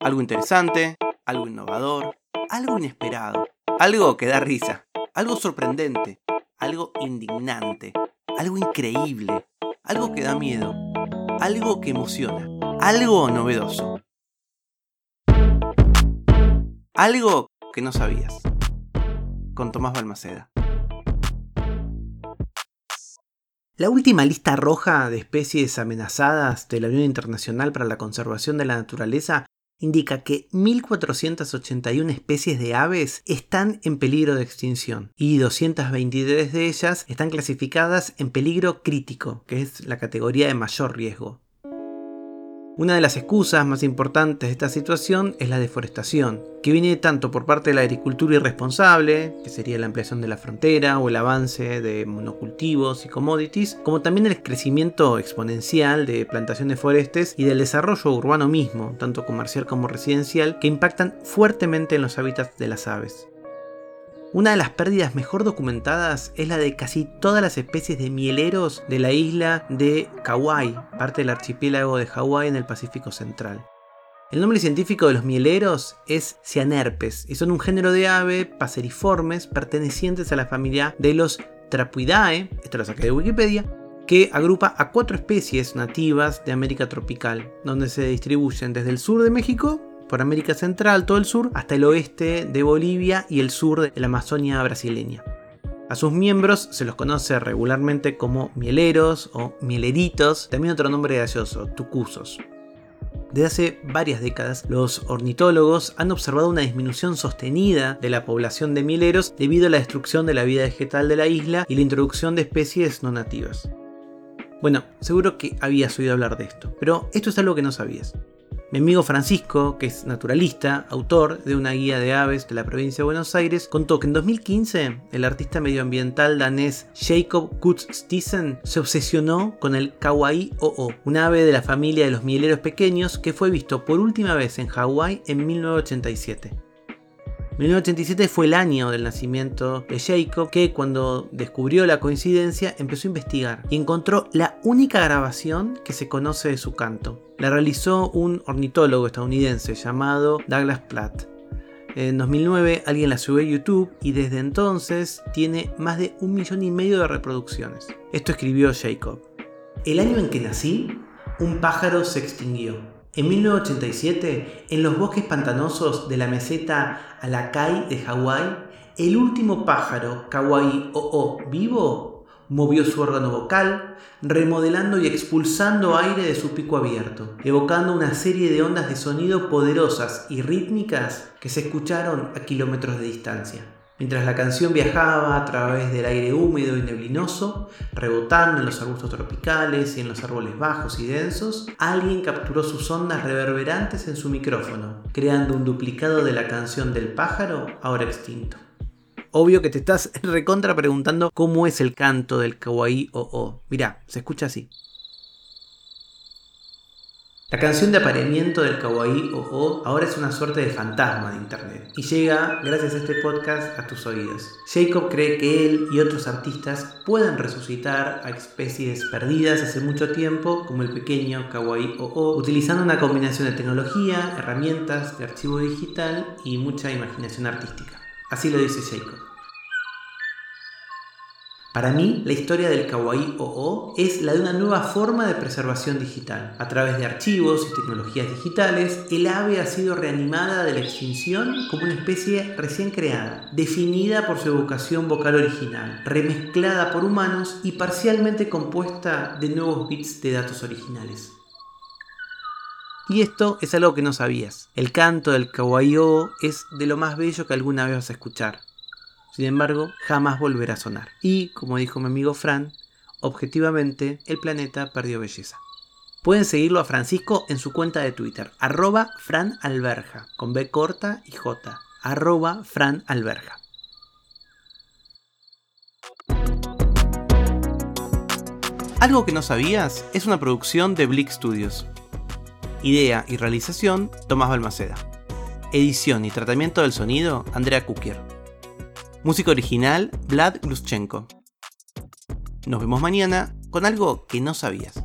Algo interesante, algo innovador, algo inesperado, algo que da risa, algo sorprendente, algo indignante, algo increíble, algo que da miedo, algo que emociona, algo novedoso. Algo que no sabías. Con Tomás Balmaceda. La última lista roja de especies amenazadas de la Unión Internacional para la Conservación de la Naturaleza indica que 1.481 especies de aves están en peligro de extinción y 223 de ellas están clasificadas en peligro crítico, que es la categoría de mayor riesgo. Una de las excusas más importantes de esta situación es la deforestación, que viene tanto por parte de la agricultura irresponsable, que sería la ampliación de la frontera o el avance de monocultivos y commodities, como también el crecimiento exponencial de plantaciones forestes y del desarrollo urbano mismo, tanto comercial como residencial, que impactan fuertemente en los hábitats de las aves. Una de las pérdidas mejor documentadas es la de casi todas las especies de mieleros de la isla de Kauai, parte del archipiélago de Hawái en el Pacífico Central. El nombre científico de los mieleros es Cianerpes y son un género de ave paseriformes pertenecientes a la familia de los Trapuidae, esto lo saqué de Wikipedia, que agrupa a cuatro especies nativas de América tropical, donde se distribuyen desde el sur de México por América Central, todo el sur, hasta el oeste de Bolivia y el sur de la Amazonia brasileña. A sus miembros se los conoce regularmente como mieleros o mieleritos, también otro nombre gracioso, tucusos. Desde hace varias décadas, los ornitólogos han observado una disminución sostenida de la población de mieleros debido a la destrucción de la vida vegetal de la isla y la introducción de especies no nativas. Bueno, seguro que habías oído hablar de esto, pero esto es algo que no sabías. Mi amigo Francisco, que es naturalista, autor de una guía de aves de la provincia de Buenos Aires, contó que en 2015 el artista medioambiental danés Jacob Kutz-Stisen se obsesionó con el Kawaii OO, un ave de la familia de los mieleros pequeños que fue visto por última vez en Hawái en 1987. 1987 fue el año del nacimiento de Jacob, que cuando descubrió la coincidencia empezó a investigar y encontró la única grabación que se conoce de su canto. La realizó un ornitólogo estadounidense llamado Douglas Platt. En 2009 alguien la subió a YouTube y desde entonces tiene más de un millón y medio de reproducciones. Esto escribió Jacob. El año en que nací, un pájaro se extinguió. En 1987, en los bosques pantanosos de la meseta Alakai de Hawái, el último pájaro kawaii o vivo movió su órgano vocal, remodelando y expulsando aire de su pico abierto, evocando una serie de ondas de sonido poderosas y rítmicas que se escucharon a kilómetros de distancia. Mientras la canción viajaba a través del aire húmedo y neblinoso, rebotando en los arbustos tropicales y en los árboles bajos y densos, alguien capturó sus ondas reverberantes en su micrófono, creando un duplicado de la canción del pájaro ahora extinto. Obvio que te estás recontra preguntando cómo es el canto del kawaii o o. Mirá, se escucha así. La canción de apareamiento del kawaii o ahora es una suerte de fantasma de internet y llega, gracias a este podcast, a tus oídos. Jacob cree que él y otros artistas pueden resucitar a especies perdidas hace mucho tiempo, como el pequeño kawaii o utilizando una combinación de tecnología, herramientas, de archivo digital y mucha imaginación artística. Así lo dice Jacob. Para mí, la historia del Kawaii OO es la de una nueva forma de preservación digital. A través de archivos y tecnologías digitales, el ave ha sido reanimada de la extinción como una especie recién creada, definida por su evocación vocal original, remezclada por humanos y parcialmente compuesta de nuevos bits de datos originales. Y esto es algo que no sabías. El canto del Kawaii es de lo más bello que alguna vez vas a escuchar. Sin embargo, jamás volverá a sonar. Y, como dijo mi amigo Fran, objetivamente el planeta perdió belleza. Pueden seguirlo a Francisco en su cuenta de Twitter, arroba franalberja, con B corta y J, arroba franalberja. Algo que no sabías es una producción de Blick Studios. Idea y realización, Tomás Balmaceda. Edición y tratamiento del sonido, Andrea Kukier. Música original, Vlad Gluschenko. Nos vemos mañana con algo que no sabías.